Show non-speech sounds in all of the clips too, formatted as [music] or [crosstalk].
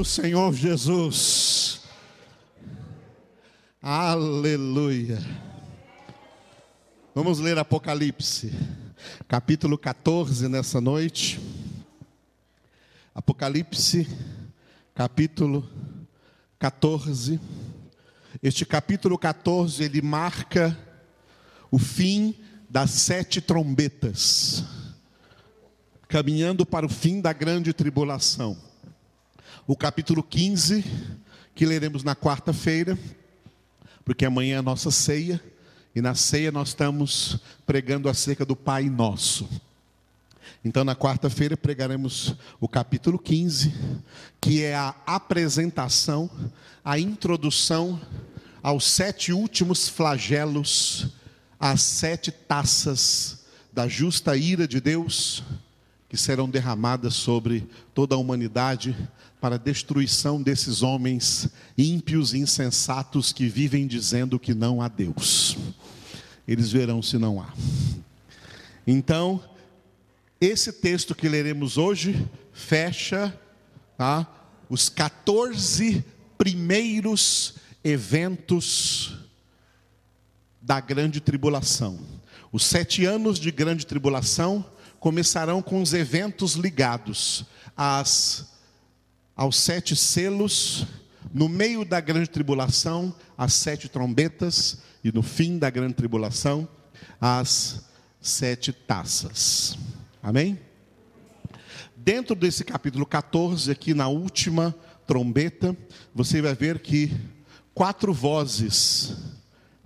do Senhor Jesus. Aleluia. Vamos ler Apocalipse, capítulo 14 nessa noite. Apocalipse, capítulo 14. Este capítulo 14 ele marca o fim das sete trombetas, caminhando para o fim da grande tribulação. O capítulo 15, que leremos na quarta-feira, porque amanhã é a nossa ceia, e na ceia nós estamos pregando acerca do Pai Nosso. Então, na quarta-feira, pregaremos o capítulo 15, que é a apresentação, a introdução aos sete últimos flagelos, às sete taças da justa ira de Deus, que serão derramadas sobre toda a humanidade para a destruição desses homens ímpios e insensatos que vivem dizendo que não há Deus. Eles verão se não há. Então, esse texto que leremos hoje fecha tá, os 14 primeiros eventos da grande tribulação. Os sete anos de grande tribulação começarão com os eventos ligados às, aos sete selos, no meio da grande tribulação, as sete trombetas, e no fim da grande tribulação, as sete taças. Amém? Dentro desse capítulo 14, aqui na última trombeta, você vai ver que quatro vozes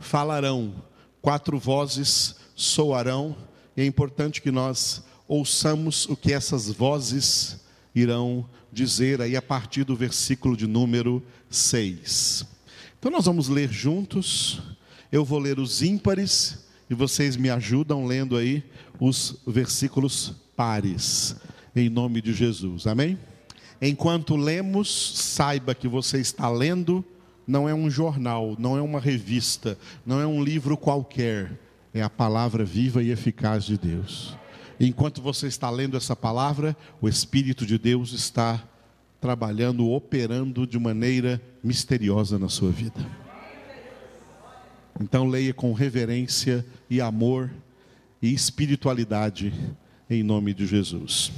falarão, quatro vozes soarão, e é importante que nós ouçamos o que essas vozes irão dizer aí a partir do versículo de número 6. Então nós vamos ler juntos, eu vou ler os ímpares e vocês me ajudam lendo aí os versículos pares, em nome de Jesus, amém? Enquanto lemos, saiba que você está lendo, não é um jornal, não é uma revista, não é um livro qualquer, é a palavra viva e eficaz de Deus. Enquanto você está lendo essa palavra, o Espírito de Deus está trabalhando, operando de maneira misteriosa na sua vida. Então leia com reverência e amor e espiritualidade em nome de Jesus.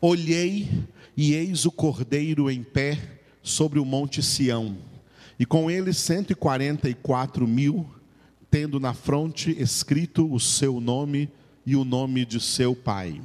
Olhei e eis o cordeiro em pé sobre o monte Sião, e com ele cento e quarenta e quatro mil, tendo na fronte escrito o seu nome e o nome de seu pai.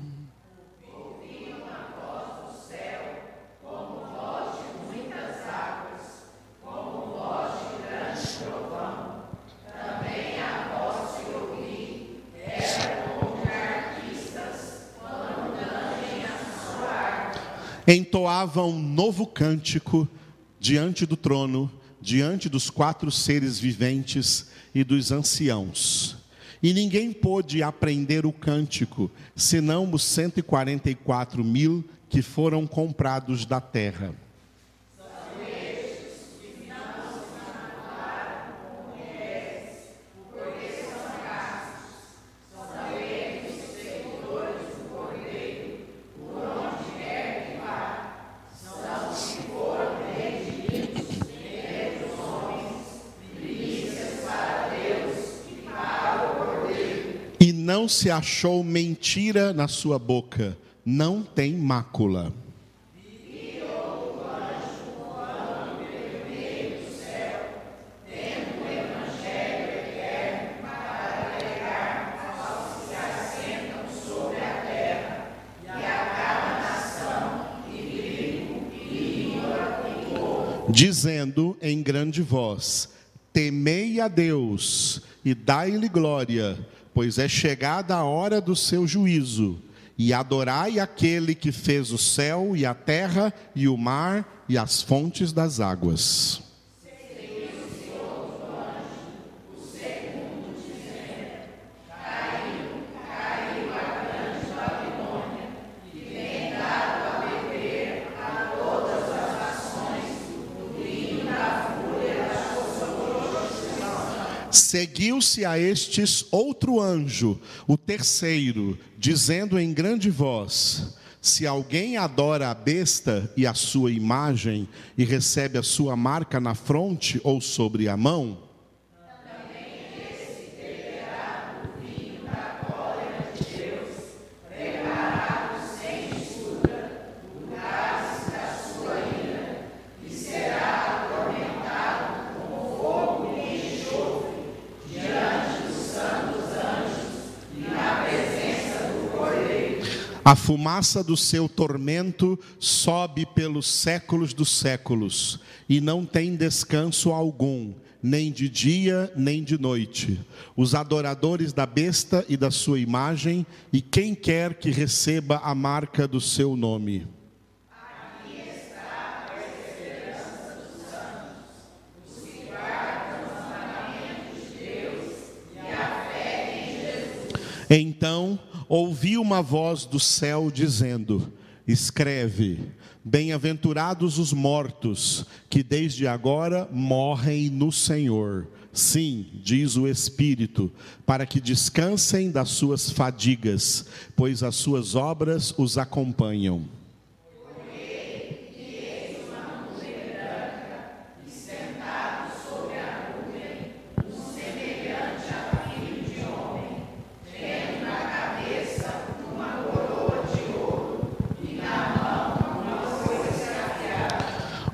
entoavam um novo cântico diante do trono, diante dos quatro seres viventes e dos anciãos. E ninguém pôde aprender o cântico, senão os 144 mil que foram comprados da terra. Não se achou mentira na sua boca, não tem mácula. dizendo em grande voz: Temei a Deus e dai-lhe glória, pois é chegada a hora do seu juízo. E adorai aquele que fez o céu e a terra e o mar e as fontes das águas. Seguiu-se a estes outro anjo, o terceiro, dizendo em grande voz: Se alguém adora a besta e a sua imagem e recebe a sua marca na fronte ou sobre a mão, A fumaça do seu tormento sobe pelos séculos dos séculos, e não tem descanso algum, nem de dia nem de noite. Os adoradores da besta e da sua imagem, e quem quer que receba a marca do seu nome. Então ouvi uma voz do céu dizendo: Escreve, bem-aventurados os mortos, que desde agora morrem no Senhor. Sim, diz o Espírito, para que descansem das suas fadigas, pois as suas obras os acompanham.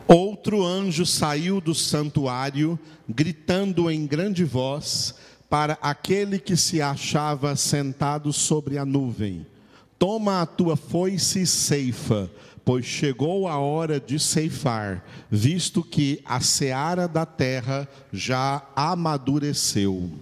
Outro anjo saiu do santuário, gritando em grande voz para aquele que se achava sentado sobre a nuvem: Toma a tua foice e ceifa, pois chegou a hora de ceifar, visto que a seara da terra já amadureceu.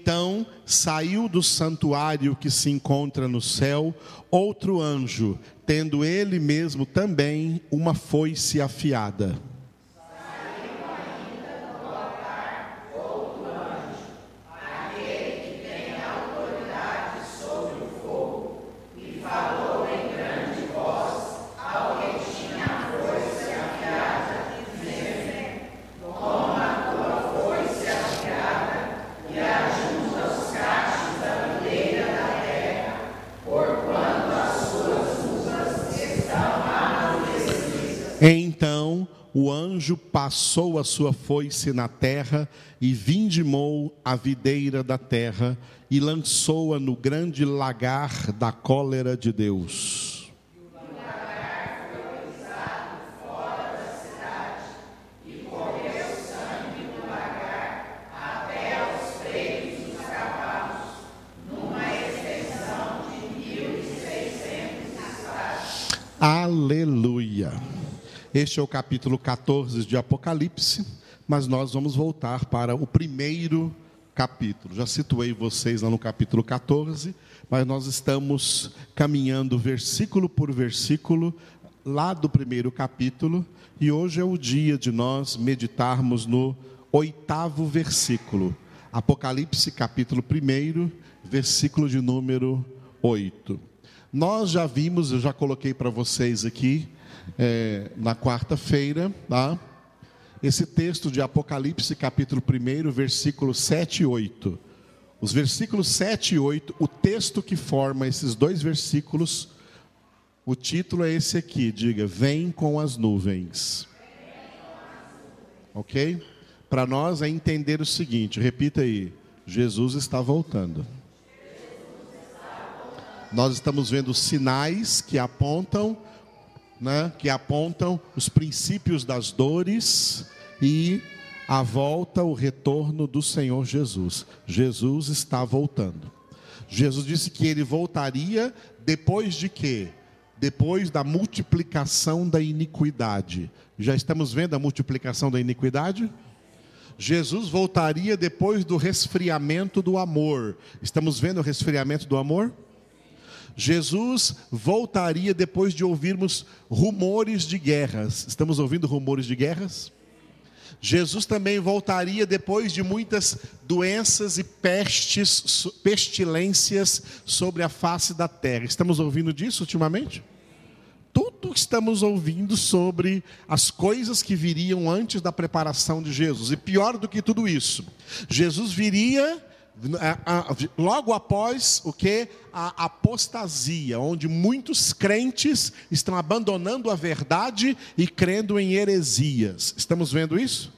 Então saiu do santuário que se encontra no céu outro anjo, tendo ele mesmo também uma foice afiada. Então o anjo passou a sua foice na terra e vindimou a videira da terra e lançou-a no grande lagar da cólera de Deus. Aleluia. Este é o capítulo 14 de Apocalipse, mas nós vamos voltar para o primeiro capítulo. Já situei vocês lá no capítulo 14, mas nós estamos caminhando versículo por versículo lá do primeiro capítulo, e hoje é o dia de nós meditarmos no oitavo versículo. Apocalipse, capítulo 1, versículo de número 8. Nós já vimos, eu já coloquei para vocês aqui, é, na quarta-feira, tá? esse texto de Apocalipse, capítulo 1, versículos 7 e 8. Os versículos 7 e 8, o texto que forma esses dois versículos, o título é esse aqui, diga: Vem com as nuvens. Ok? Para nós é entender o seguinte, repita aí: Jesus está voltando. Nós estamos vendo sinais que apontam né, que apontam os princípios das dores e a volta, o retorno do Senhor Jesus. Jesus está voltando. Jesus disse que ele voltaria depois de quê? Depois da multiplicação da iniquidade. Já estamos vendo a multiplicação da iniquidade? Jesus voltaria depois do resfriamento do amor. Estamos vendo o resfriamento do amor? Jesus voltaria depois de ouvirmos rumores de guerras. Estamos ouvindo rumores de guerras? Jesus também voltaria depois de muitas doenças e pestes, pestilências sobre a face da terra. Estamos ouvindo disso ultimamente? Tudo estamos ouvindo sobre as coisas que viriam antes da preparação de Jesus. E pior do que tudo isso, Jesus viria logo após o que? A apostasia, onde muitos crentes estão abandonando a verdade e crendo em heresias. Estamos vendo isso?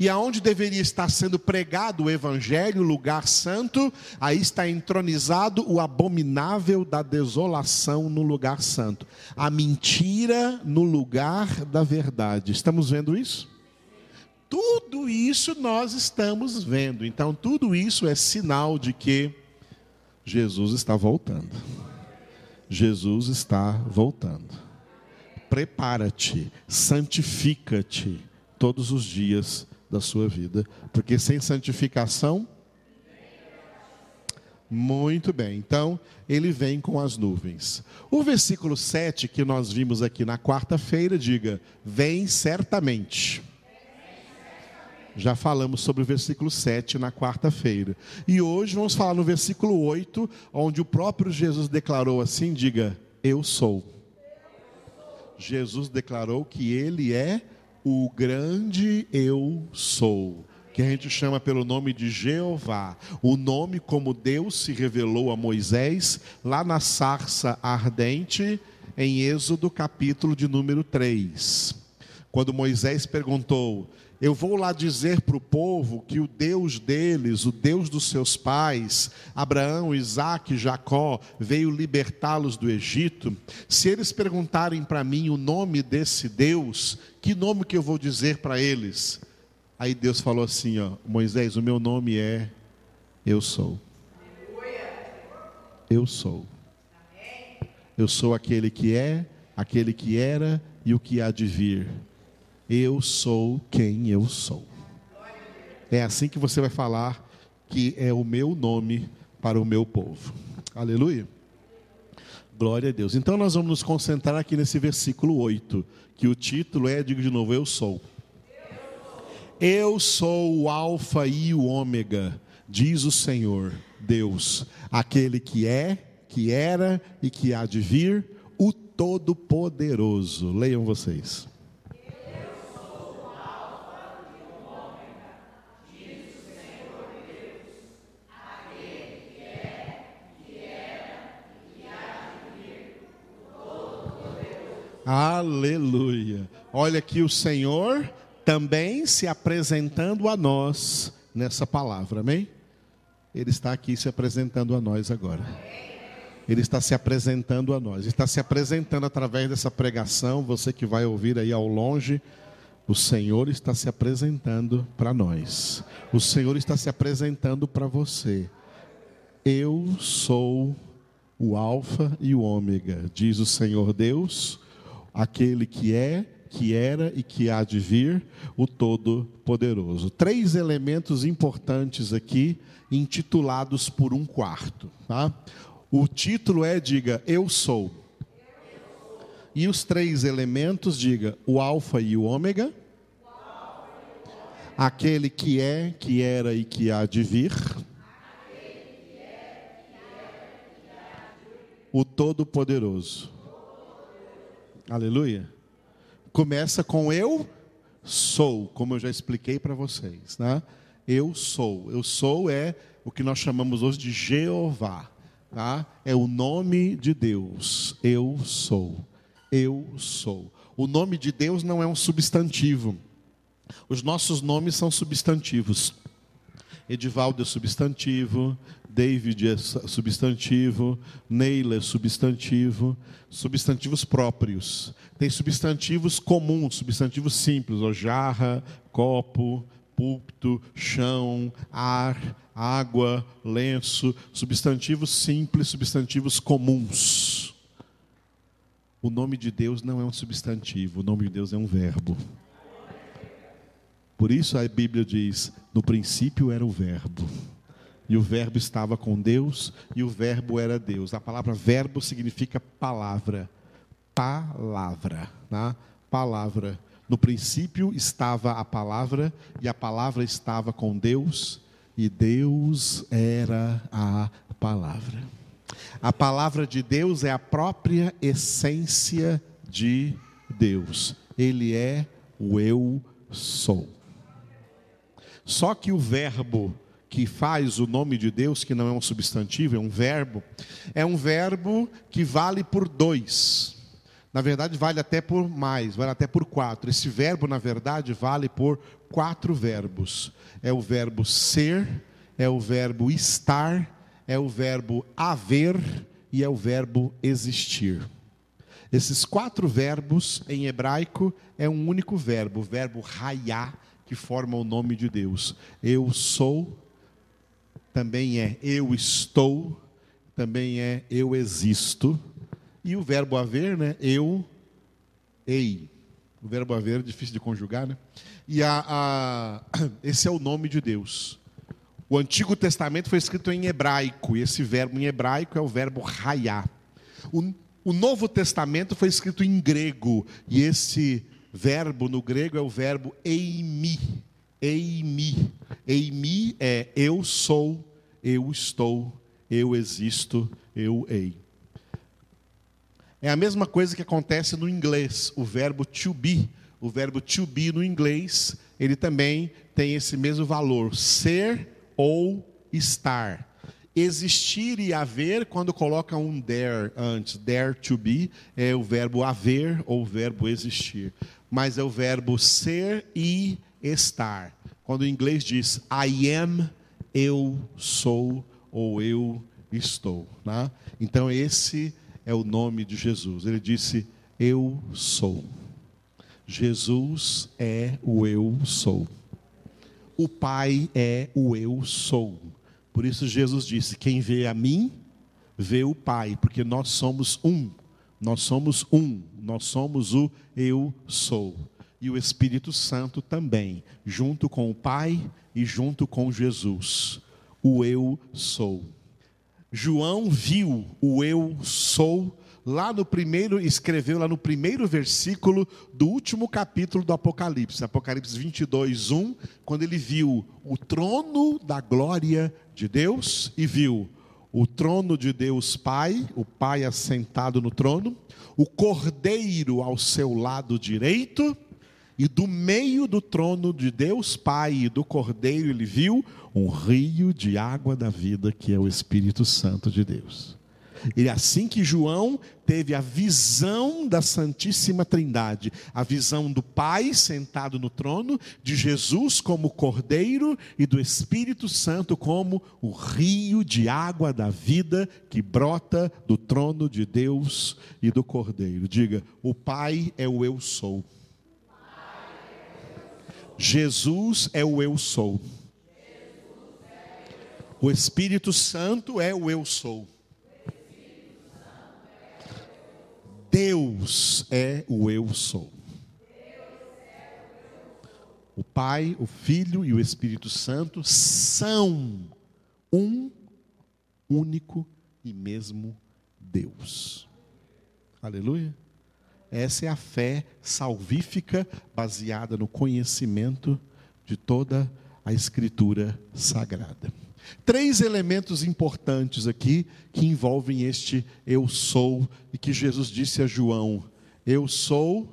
E aonde deveria estar sendo pregado o evangelho, lugar santo, aí está entronizado o abominável da desolação no lugar santo. A mentira no lugar da verdade. Estamos vendo isso? Tudo isso nós estamos vendo. Então, tudo isso é sinal de que Jesus está voltando. Jesus está voltando. Prepara-te, santifica-te todos os dias da sua vida, porque sem santificação. Muito bem, então ele vem com as nuvens. O versículo 7 que nós vimos aqui na quarta-feira, diga: Vem certamente. Já falamos sobre o versículo 7 na quarta-feira. E hoje vamos falar no versículo 8, onde o próprio Jesus declarou assim: diga, eu sou. Jesus declarou que ele é o grande eu sou que a gente chama pelo nome de Jeová, o nome como Deus se revelou a Moisés lá na sarça ardente, em Êxodo capítulo de número 3. Quando Moisés perguntou: eu vou lá dizer para o povo que o Deus deles, o Deus dos seus pais, Abraão, Isaac Jacó, veio libertá-los do Egito. Se eles perguntarem para mim o nome desse Deus, que nome que eu vou dizer para eles? Aí Deus falou assim: ó, Moisés, o meu nome é Eu Sou. Eu sou. Eu sou aquele que é, aquele que era e o que há de vir. Eu sou quem eu sou. É assim que você vai falar que é o meu nome para o meu povo. Aleluia. Glória a Deus. Então nós vamos nos concentrar aqui nesse versículo 8, que o título é, digo de novo, eu sou. Eu sou o alfa e o ômega, diz o Senhor, Deus, aquele que é, que era e que há de vir, o todo-poderoso. Leiam vocês. Aleluia. Olha aqui o Senhor também se apresentando a nós nessa palavra, amém? Ele está aqui se apresentando a nós agora. Ele está se apresentando a nós, está se apresentando através dessa pregação. Você que vai ouvir aí ao longe, o Senhor está se apresentando para nós. O Senhor está se apresentando para você. Eu sou o Alfa e o Ômega, diz o Senhor Deus aquele que é, que era e que há de vir, o Todo-Poderoso. Três elementos importantes aqui, intitulados por um quarto. Tá? O título é, diga, Eu sou. E os três elementos, diga, o Alfa e o Ômega. Aquele que é, que era e que há de vir. O Todo-Poderoso. Aleluia. Começa com eu sou, como eu já expliquei para vocês, né? Eu sou. Eu sou é o que nós chamamos hoje de Jeová, tá? É o nome de Deus. Eu sou. Eu sou. O nome de Deus não é um substantivo. Os nossos nomes são substantivos. Edivaldo é substantivo, David é substantivo, Neila é substantivo, substantivos próprios. Tem substantivos comuns, substantivos simples, ó, jarra, copo, púlpito, chão, ar, água, lenço, substantivos simples, substantivos comuns. O nome de Deus não é um substantivo, o nome de Deus é um verbo. Por isso a Bíblia diz: no princípio era o Verbo, e o Verbo estava com Deus, e o Verbo era Deus. A palavra verbo significa palavra. Palavra, tá? palavra. No princípio estava a palavra, e a palavra estava com Deus, e Deus era a palavra. A palavra de Deus é a própria essência de Deus. Ele é o eu sou. Só que o verbo que faz o nome de Deus, que não é um substantivo, é um verbo, é um verbo que vale por dois. Na verdade, vale até por mais, vale até por quatro. Esse verbo, na verdade, vale por quatro verbos: é o verbo ser, é o verbo estar, é o verbo haver e é o verbo existir. Esses quatro verbos em hebraico é um único verbo, o verbo raiá, que forma o nome de Deus. Eu sou, também é eu estou, também é eu existo. E o verbo haver, né? Eu, ei. O verbo haver é difícil de conjugar, né? E a, a, [coughs] esse é o nome de Deus. O Antigo Testamento foi escrito em hebraico, e esse verbo em hebraico é o verbo raiá. O, o Novo Testamento foi escrito em grego, e esse verbo no grego é o verbo eimi. Eimi. Eimi é eu sou, eu estou, eu existo, eu ei. É a mesma coisa que acontece no inglês, o verbo to be. O verbo to be no inglês, ele também tem esse mesmo valor, ser ou estar. Existir e haver, quando coloca um there antes, there to be, é o verbo haver ou o verbo existir. Mas é o verbo ser e estar. Quando o inglês diz I am, eu sou ou eu estou. Né? Então, esse é o nome de Jesus. Ele disse: Eu sou. Jesus é o eu sou. O Pai é o eu sou. Por isso Jesus disse: Quem vê a mim, vê o Pai, porque nós somos um. Nós somos um. Nós somos o eu sou. E o Espírito Santo também, junto com o Pai e junto com Jesus. O eu sou. João viu o eu sou lá no primeiro, escreveu lá no primeiro versículo do último capítulo do Apocalipse, Apocalipse 22, 1, quando ele viu o trono da glória de Deus e viu o trono de Deus Pai, o Pai assentado no trono, o cordeiro ao seu lado direito, e do meio do trono de Deus Pai e do cordeiro ele viu um rio de água da vida, que é o Espírito Santo de Deus. E é assim que João teve a visão da Santíssima Trindade, a visão do Pai sentado no trono, de Jesus como Cordeiro e do Espírito Santo como o rio de água da vida que brota do trono de Deus e do Cordeiro. Diga: o Pai é o eu sou. Jesus é o eu sou. O Espírito Santo é o eu sou. Deus é o eu sou. O Pai, o Filho e o Espírito Santo são um único e mesmo Deus. Aleluia. Essa é a fé salvífica baseada no conhecimento de toda a Escritura Sagrada. Três elementos importantes aqui que envolvem este eu sou e que Jesus disse a João: Eu sou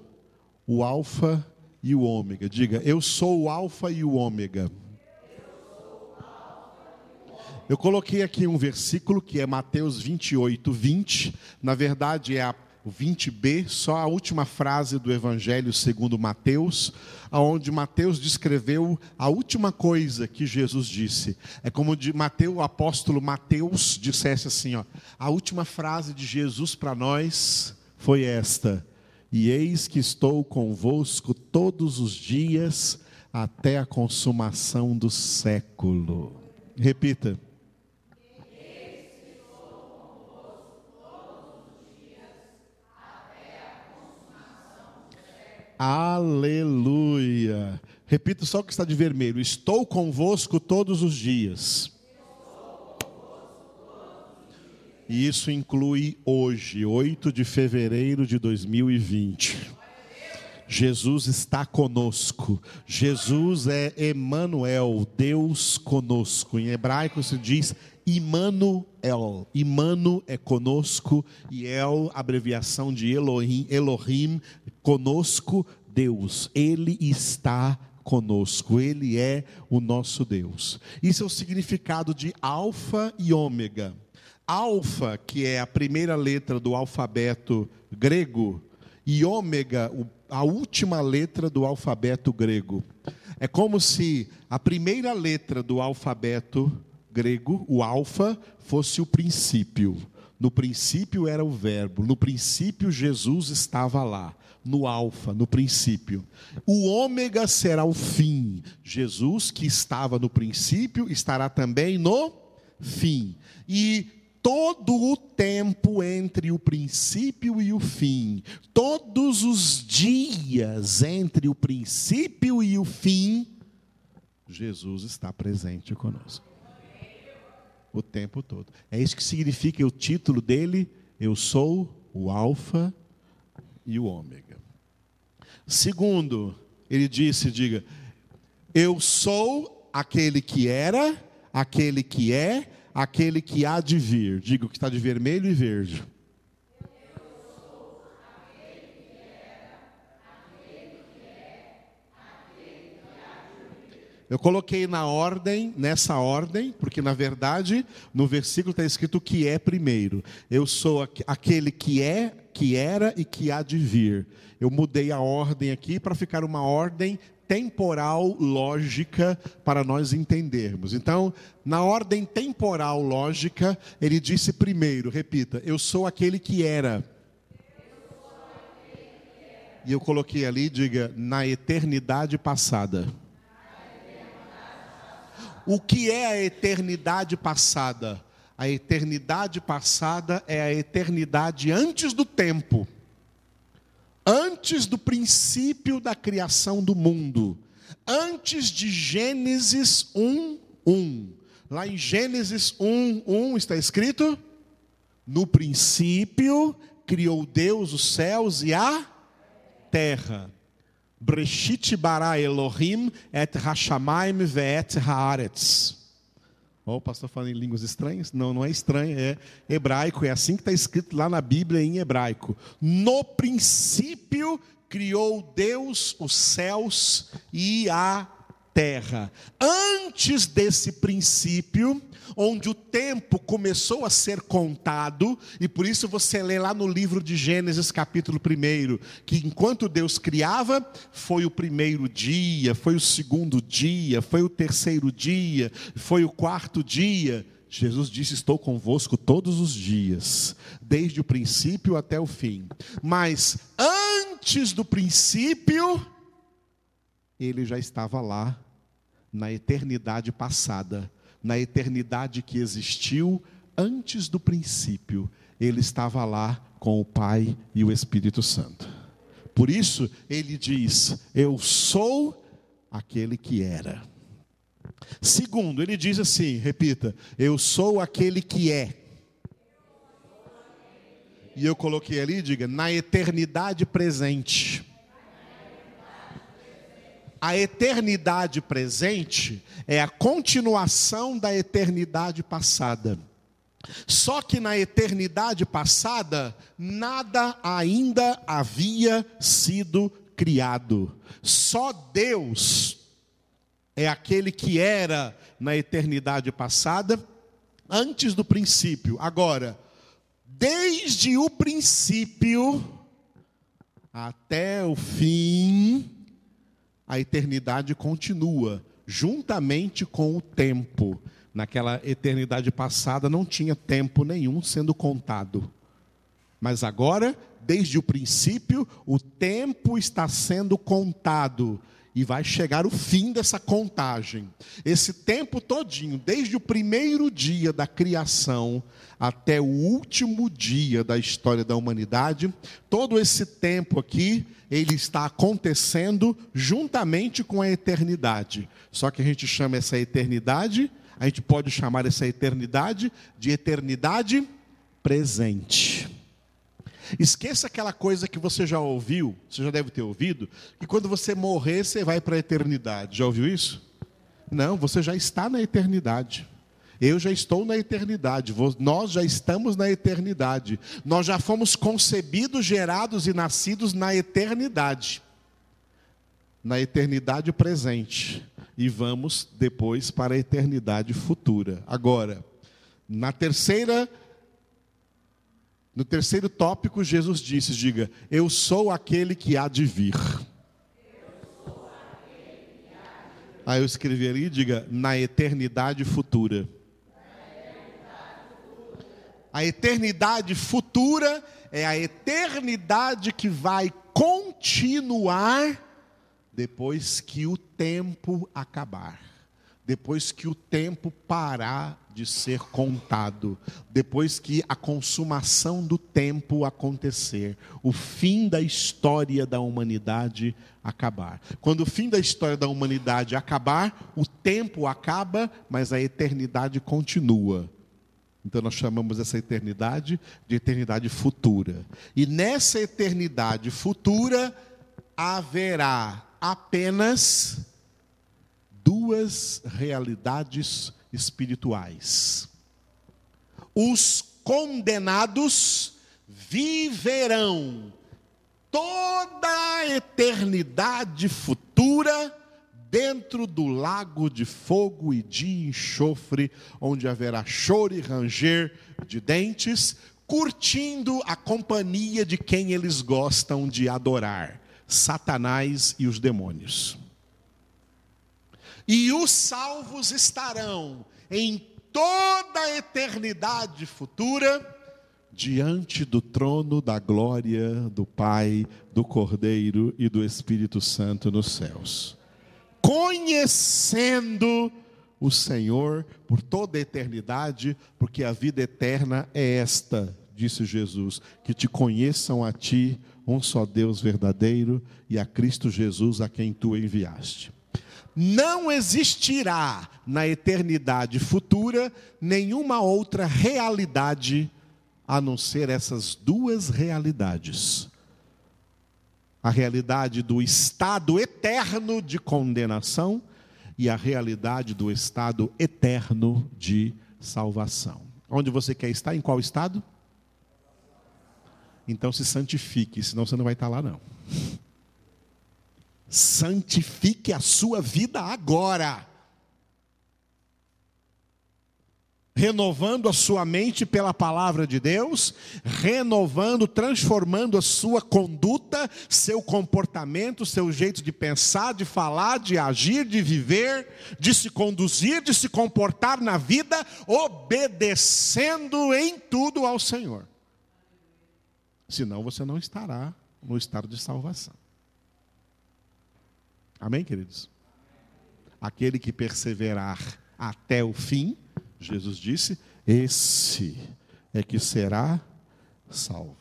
o Alfa e o Ômega. Diga, eu sou o Alfa e o Ômega. Eu coloquei aqui um versículo que é Mateus 28, 20. Na verdade, é a o 20b, só a última frase do Evangelho segundo Mateus, aonde Mateus descreveu a última coisa que Jesus disse. É como de Mateus, o apóstolo Mateus dissesse assim, ó, a última frase de Jesus para nós foi esta: E eis que estou convosco todos os dias até a consumação do século. Repita. Aleluia. Repita só o que está de vermelho. Estou convosco todos os dias. E isso inclui hoje, 8 de fevereiro de 2020. Jesus está conosco. Jesus é Emanuel, Deus conosco. Em hebraico se diz Immanuel. Imano é conosco e El, abreviação de Elohim, Elohim, conosco Deus. Ele está conosco, Ele é o nosso Deus. Isso é o significado de Alfa e Ômega. Alfa, que é a primeira letra do alfabeto grego, e Ômega, a última letra do alfabeto grego. É como se a primeira letra do alfabeto o alfa, fosse o princípio. No princípio era o Verbo, no princípio Jesus estava lá, no Alfa, no princípio. O Ômega será o fim. Jesus, que estava no princípio, estará também no fim. E todo o tempo entre o princípio e o fim, todos os dias entre o princípio e o fim, Jesus está presente conosco o tempo todo. É isso que significa o título dele: Eu sou o Alfa e o Ômega. Segundo, ele disse: Diga, eu sou aquele que era, aquele que é, aquele que há de vir. Diga o que está de vermelho e verde. Eu coloquei na ordem, nessa ordem, porque na verdade no versículo está escrito que é primeiro. Eu sou aquele que é, que era e que há de vir. Eu mudei a ordem aqui para ficar uma ordem temporal lógica para nós entendermos. Então, na ordem temporal lógica, ele disse primeiro, repita, eu sou aquele que era. E eu coloquei ali, diga, na eternidade passada. O que é a eternidade passada? A eternidade passada é a eternidade antes do tempo, antes do princípio da criação do mundo, antes de Gênesis 1, 1. Lá em Gênesis 1, 1 está escrito: No princípio criou Deus os céus e a terra. Breshit bara Elohim et hashamayim ve'et haaretz. Oh, o pastor falando em línguas estranhas? Não, não é estranho, é hebraico, é assim que está escrito lá na Bíblia em hebraico. No princípio criou Deus os céus e a terra. Antes desse princípio, onde o tempo começou a ser contado, e por isso você lê lá no livro de Gênesis, capítulo 1, que enquanto Deus criava, foi o primeiro dia, foi o segundo dia, foi o terceiro dia, foi o quarto dia. Jesus disse: Estou convosco todos os dias, desde o princípio até o fim. Mas antes do princípio, ele já estava lá na eternidade passada, na eternidade que existiu antes do princípio, ele estava lá com o Pai e o Espírito Santo. Por isso, ele diz: Eu sou aquele que era. Segundo, ele diz assim: repita, eu sou aquele que é. E eu coloquei ali, diga, na eternidade presente a eternidade presente é a continuação da eternidade passada. Só que na eternidade passada, nada ainda havia sido criado. Só Deus é aquele que era na eternidade passada, antes do princípio. Agora, desde o princípio até o fim, a eternidade continua, juntamente com o tempo. Naquela eternidade passada não tinha tempo nenhum sendo contado. Mas agora, desde o princípio, o tempo está sendo contado e vai chegar o fim dessa contagem. Esse tempo todinho, desde o primeiro dia da criação até o último dia da história da humanidade, todo esse tempo aqui, ele está acontecendo juntamente com a eternidade. Só que a gente chama essa eternidade, a gente pode chamar essa eternidade de eternidade presente. Esqueça aquela coisa que você já ouviu, você já deve ter ouvido, que quando você morrer, você vai para a eternidade. Já ouviu isso? Não, você já está na eternidade. Eu já estou na eternidade, nós já estamos na eternidade, nós já fomos concebidos, gerados e nascidos na eternidade, na eternidade presente, e vamos depois para a eternidade futura. Agora, na terceira, no terceiro tópico, Jesus disse: diga, eu sou aquele que há de vir. Aí eu escreveria, diga, na eternidade futura. A eternidade futura é a eternidade que vai continuar depois que o tempo acabar, depois que o tempo parar de ser contado, depois que a consumação do tempo acontecer, o fim da história da humanidade acabar. Quando o fim da história da humanidade acabar, o tempo acaba, mas a eternidade continua. Então nós chamamos essa eternidade de eternidade futura. E nessa eternidade futura haverá apenas duas realidades espirituais. Os condenados viverão toda a eternidade futura dentro do lago de fogo e de enxofre, onde haverá choro e ranger de dentes, curtindo a companhia de quem eles gostam de adorar, Satanás e os demônios. E os salvos estarão em toda a eternidade futura diante do trono da glória do Pai, do Cordeiro e do Espírito Santo nos céus conhecendo o Senhor por toda a eternidade, porque a vida eterna é esta, disse Jesus, que te conheçam a ti, um só Deus verdadeiro, e a Cristo Jesus a quem tu enviaste. Não existirá na eternidade futura nenhuma outra realidade a não ser essas duas realidades a realidade do estado eterno de condenação e a realidade do estado eterno de salvação. Onde você quer estar? Em qual estado? Então se santifique, senão você não vai estar lá não. Santifique a sua vida agora. Renovando a sua mente pela palavra de Deus, renovando, transformando a sua conduta, seu comportamento, seu jeito de pensar, de falar, de agir, de viver, de se conduzir, de se comportar na vida, obedecendo em tudo ao Senhor. Senão você não estará no estado de salvação. Amém, queridos? Aquele que perseverar até o fim, Jesus disse: Esse é que será salvo.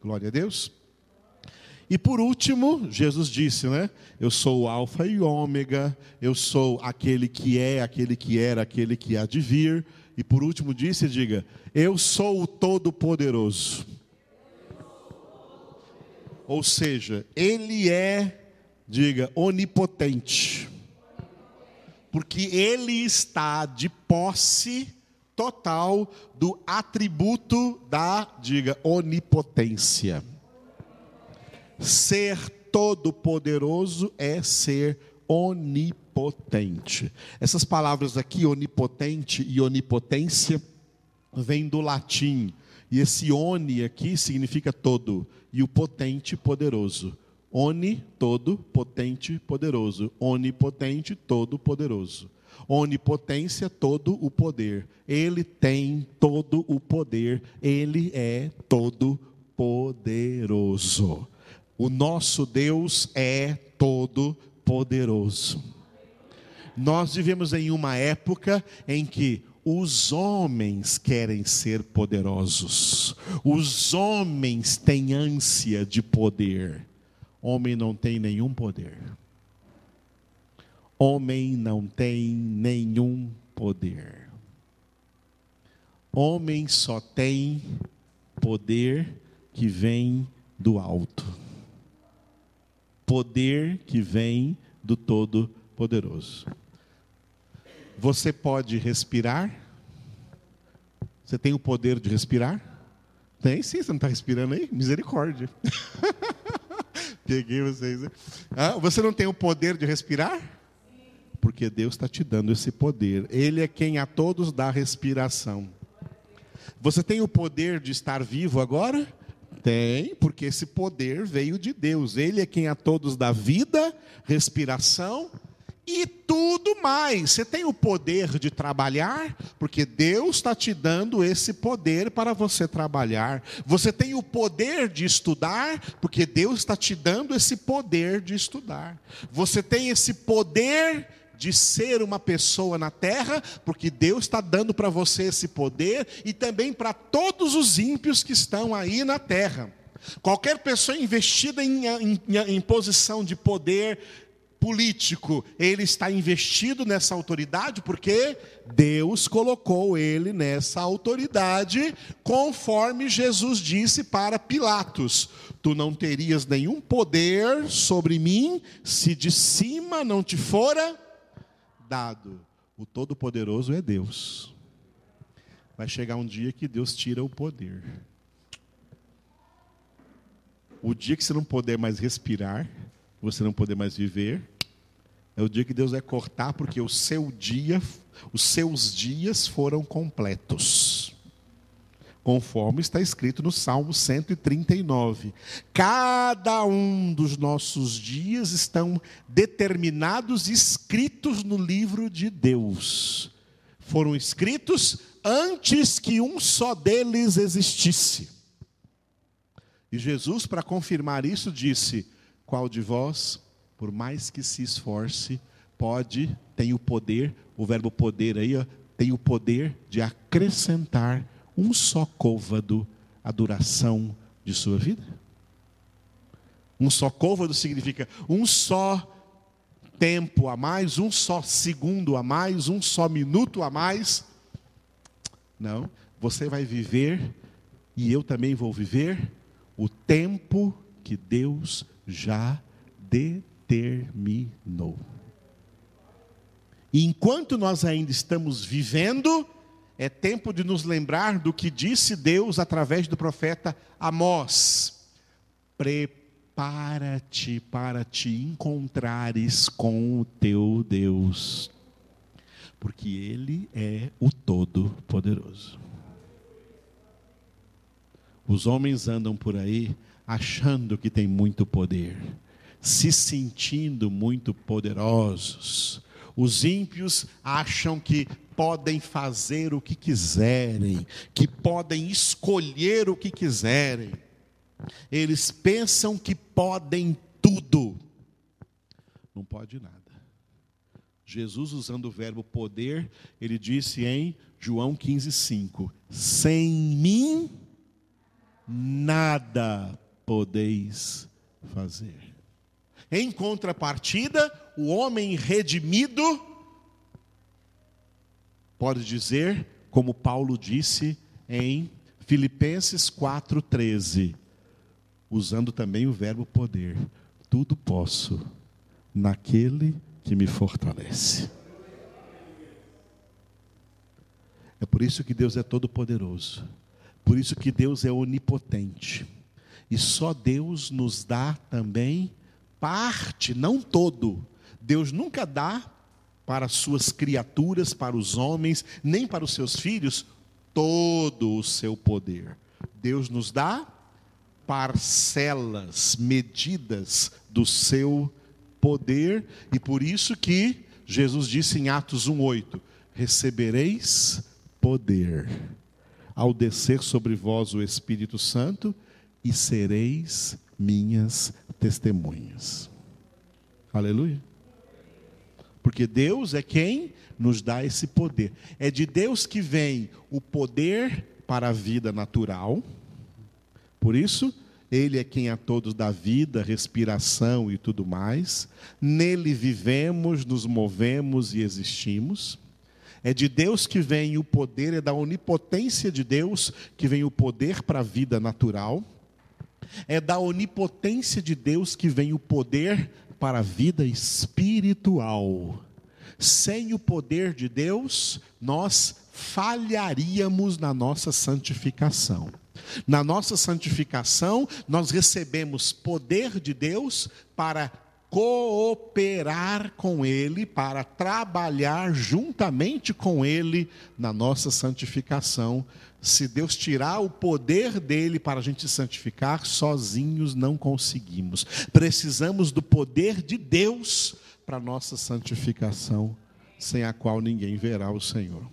Glória a Deus. E por último, Jesus disse, né? Eu sou o Alfa e Ômega, eu sou aquele que é, aquele que era, aquele que há de vir. E por último disse, diga, eu sou o Todo-Poderoso. Ou seja, Ele é, diga, onipotente porque ele está de posse total do atributo da, diga, onipotência. Ser todo-poderoso é ser onipotente. Essas palavras aqui, onipotente e onipotência, vêm do latim. E esse oni aqui significa todo, e o potente, poderoso. Oni, todo, potente, poderoso. Onipotente, todo poderoso. Onipotência, todo o poder. Ele tem todo o poder. Ele é todo poderoso. O nosso Deus é todo poderoso. Nós vivemos em uma época em que os homens querem ser poderosos. Os homens têm ânsia de poder Homem não tem nenhum poder. Homem não tem nenhum poder. Homem só tem poder que vem do alto. Poder que vem do Todo-Poderoso. Você pode respirar? Você tem o poder de respirar? Tem sim, você não está respirando aí? Misericórdia. [laughs] Peguei vocês. Ah, você não tem o poder de respirar? Porque Deus está te dando esse poder. Ele é quem a todos dá respiração. Você tem o poder de estar vivo agora? Tem, porque esse poder veio de Deus. Ele é quem a todos dá vida, respiração e tudo mais. Você tem o poder de trabalhar, porque Deus está te dando esse poder para você trabalhar. Você tem o poder de estudar, porque Deus está te dando esse poder de estudar. Você tem esse poder de ser uma pessoa na terra, porque Deus está dando para você esse poder e também para todos os ímpios que estão aí na terra. Qualquer pessoa investida em, em, em posição de poder, político, ele está investido nessa autoridade porque Deus colocou ele nessa autoridade, conforme Jesus disse para Pilatos: Tu não terias nenhum poder sobre mim se de cima não te fora dado. O Todo-Poderoso é Deus. Vai chegar um dia que Deus tira o poder. O dia que você não puder mais respirar, você não poder mais viver, é o dia que Deus vai cortar, porque o seu dia, os seus dias foram completos. Conforme está escrito no Salmo 139. Cada um dos nossos dias estão determinados escritos no livro de Deus. Foram escritos antes que um só deles existisse. E Jesus, para confirmar isso, disse: Qual de vós por mais que se esforce, pode, tem o poder, o verbo poder aí, ó, tem o poder de acrescentar um só côvado à duração de sua vida? Um só côvado significa um só tempo a mais, um só segundo a mais, um só minuto a mais. Não, você vai viver e eu também vou viver o tempo que Deus já determinou terminou. E enquanto nós ainda estamos vivendo, é tempo de nos lembrar do que disse Deus através do profeta Amós: Prepara-te para te encontrares com o teu Deus, porque Ele é o Todo-Poderoso. Os homens andam por aí achando que tem muito poder se sentindo muito poderosos. Os ímpios acham que podem fazer o que quiserem, que podem escolher o que quiserem. Eles pensam que podem tudo. Não pode nada. Jesus, usando o verbo poder, ele disse em João 15,5: Sem mim nada podeis fazer. Em contrapartida, o homem redimido pode dizer, como Paulo disse em Filipenses 4:13, usando também o verbo poder: tudo posso naquele que me fortalece. É por isso que Deus é todo poderoso. Por isso que Deus é onipotente. E só Deus nos dá também parte, não todo. Deus nunca dá para suas criaturas, para os homens, nem para os seus filhos, todo o seu poder. Deus nos dá parcelas, medidas do seu poder, e por isso que Jesus disse em Atos 1:8: recebereis poder ao descer sobre vós o Espírito Santo e sereis minhas testemunhas. Aleluia. Porque Deus é quem nos dá esse poder. É de Deus que vem o poder para a vida natural. Por isso, Ele é quem a todos dá vida, respiração e tudo mais. Nele vivemos, nos movemos e existimos. É de Deus que vem o poder, é da onipotência de Deus que vem o poder para a vida natural. É da onipotência de Deus que vem o poder para a vida espiritual. Sem o poder de Deus, nós falharíamos na nossa santificação. Na nossa santificação, nós recebemos poder de Deus para cooperar com Ele, para trabalhar juntamente com Ele na nossa santificação. Se Deus tirar o poder dele para a gente santificar, sozinhos não conseguimos. Precisamos do poder de Deus para nossa santificação, sem a qual ninguém verá o Senhor.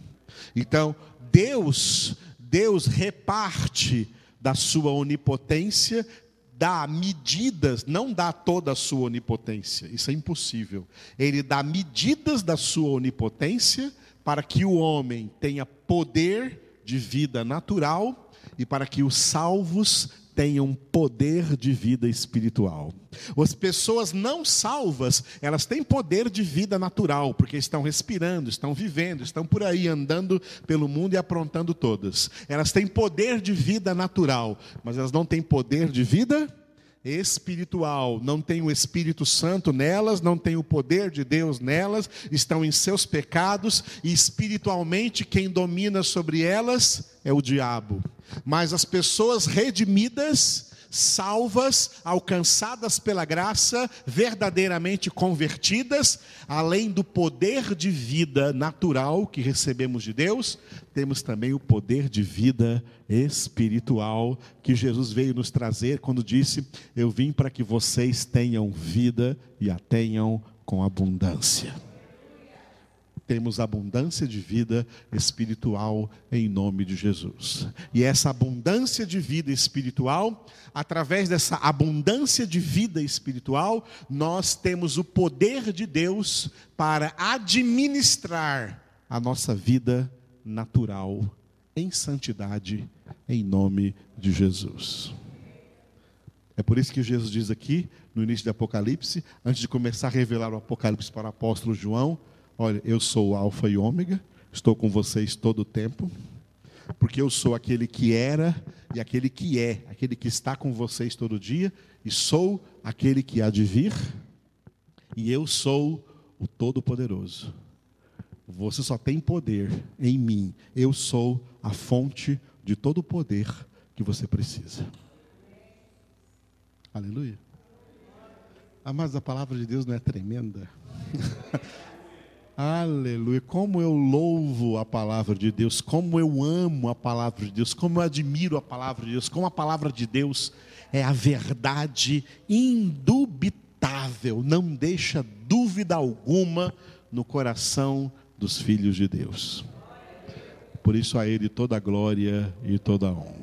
Então, Deus, Deus reparte da sua onipotência dá medidas, não dá toda a sua onipotência, isso é impossível. Ele dá medidas da sua onipotência para que o homem tenha poder de vida natural e para que os salvos tenham poder de vida espiritual. As pessoas não salvas, elas têm poder de vida natural, porque estão respirando, estão vivendo, estão por aí andando pelo mundo e aprontando todas. Elas têm poder de vida natural, mas elas não têm poder de vida espiritual, não tem o Espírito Santo nelas, não tem o poder de Deus nelas, estão em seus pecados e espiritualmente quem domina sobre elas é o diabo. Mas as pessoas redimidas, salvas, alcançadas pela graça, verdadeiramente convertidas, além do poder de vida natural que recebemos de Deus, temos também o poder de vida espiritual que Jesus veio nos trazer quando disse: Eu vim para que vocês tenham vida e a tenham com abundância temos abundância de vida espiritual em nome de Jesus. E essa abundância de vida espiritual, através dessa abundância de vida espiritual, nós temos o poder de Deus para administrar a nossa vida natural em santidade, em nome de Jesus. É por isso que Jesus diz aqui, no início do Apocalipse, antes de começar a revelar o Apocalipse para o apóstolo João, Olha, eu sou o Alfa e Ômega, estou com vocês todo o tempo, porque eu sou aquele que era e aquele que é, aquele que está com vocês todo dia, e sou aquele que há de vir, e eu sou o Todo-Poderoso. Você só tem poder em mim, eu sou a fonte de todo o poder que você precisa. Aleluia. Ah, mas a palavra de Deus não é tremenda? [laughs] Aleluia. Como eu louvo a palavra de Deus, como eu amo a palavra de Deus, como eu admiro a palavra de Deus, como a palavra de Deus é a verdade indubitável, não deixa dúvida alguma no coração dos filhos de Deus. Por isso a Ele toda a glória e toda a honra.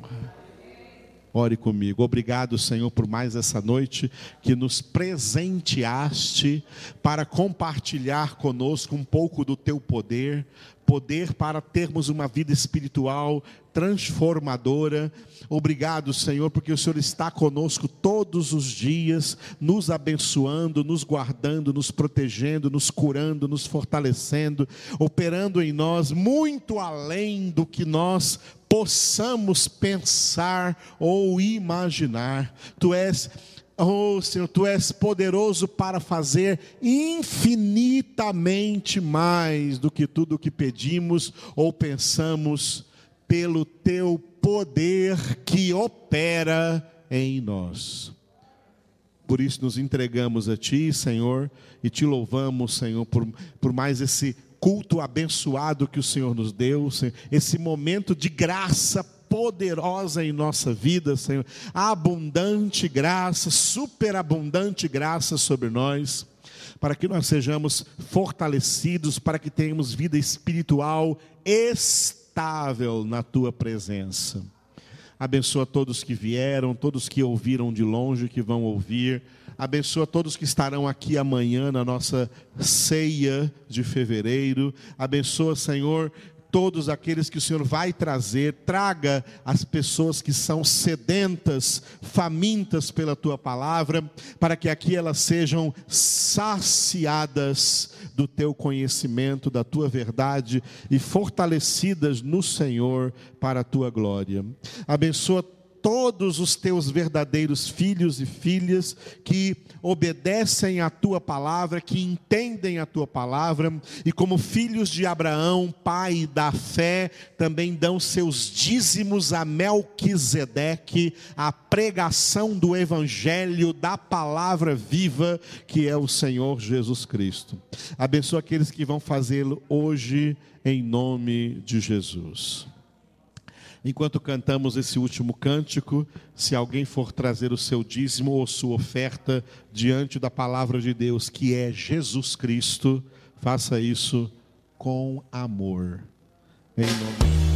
Ore comigo. Obrigado, Senhor, por mais essa noite que nos presenteaste para compartilhar conosco um pouco do teu poder, poder para termos uma vida espiritual transformadora. Obrigado, Senhor, porque o Senhor está conosco todos os dias, nos abençoando, nos guardando, nos protegendo, nos curando, nos fortalecendo, operando em nós muito além do que nós possamos pensar ou imaginar. Tu és Oh Senhor, tu és poderoso para fazer infinitamente mais do que tudo o que pedimos ou pensamos, pelo teu poder que opera em nós. Por isso nos entregamos a Ti, Senhor, e te louvamos, Senhor, por, por mais esse culto abençoado que o Senhor nos deu, Senhor, esse momento de graça poderosa em nossa vida, Senhor. Abundante graça, superabundante graça sobre nós, para que nós sejamos fortalecidos, para que tenhamos vida espiritual estável na tua presença. Abençoa todos que vieram, todos que ouviram de longe, que vão ouvir. Abençoa todos que estarão aqui amanhã na nossa ceia de fevereiro. Abençoa, Senhor, todos aqueles que o Senhor vai trazer, traga as pessoas que são sedentas, famintas pela tua palavra, para que aqui elas sejam saciadas do teu conhecimento, da tua verdade e fortalecidas no Senhor para a tua glória. Abençoa todos os teus verdadeiros filhos e filhas que obedecem à tua palavra, que entendem a tua palavra e, como filhos de Abraão, pai da fé, também dão seus dízimos a Melquisedeque, a pregação do evangelho, da palavra viva que é o Senhor Jesus Cristo. Abençoa aqueles que vão fazê-lo hoje, em nome de Jesus. Enquanto cantamos esse último cântico, se alguém for trazer o seu dízimo ou sua oferta diante da palavra de Deus, que é Jesus Cristo, faça isso com amor. Em nome de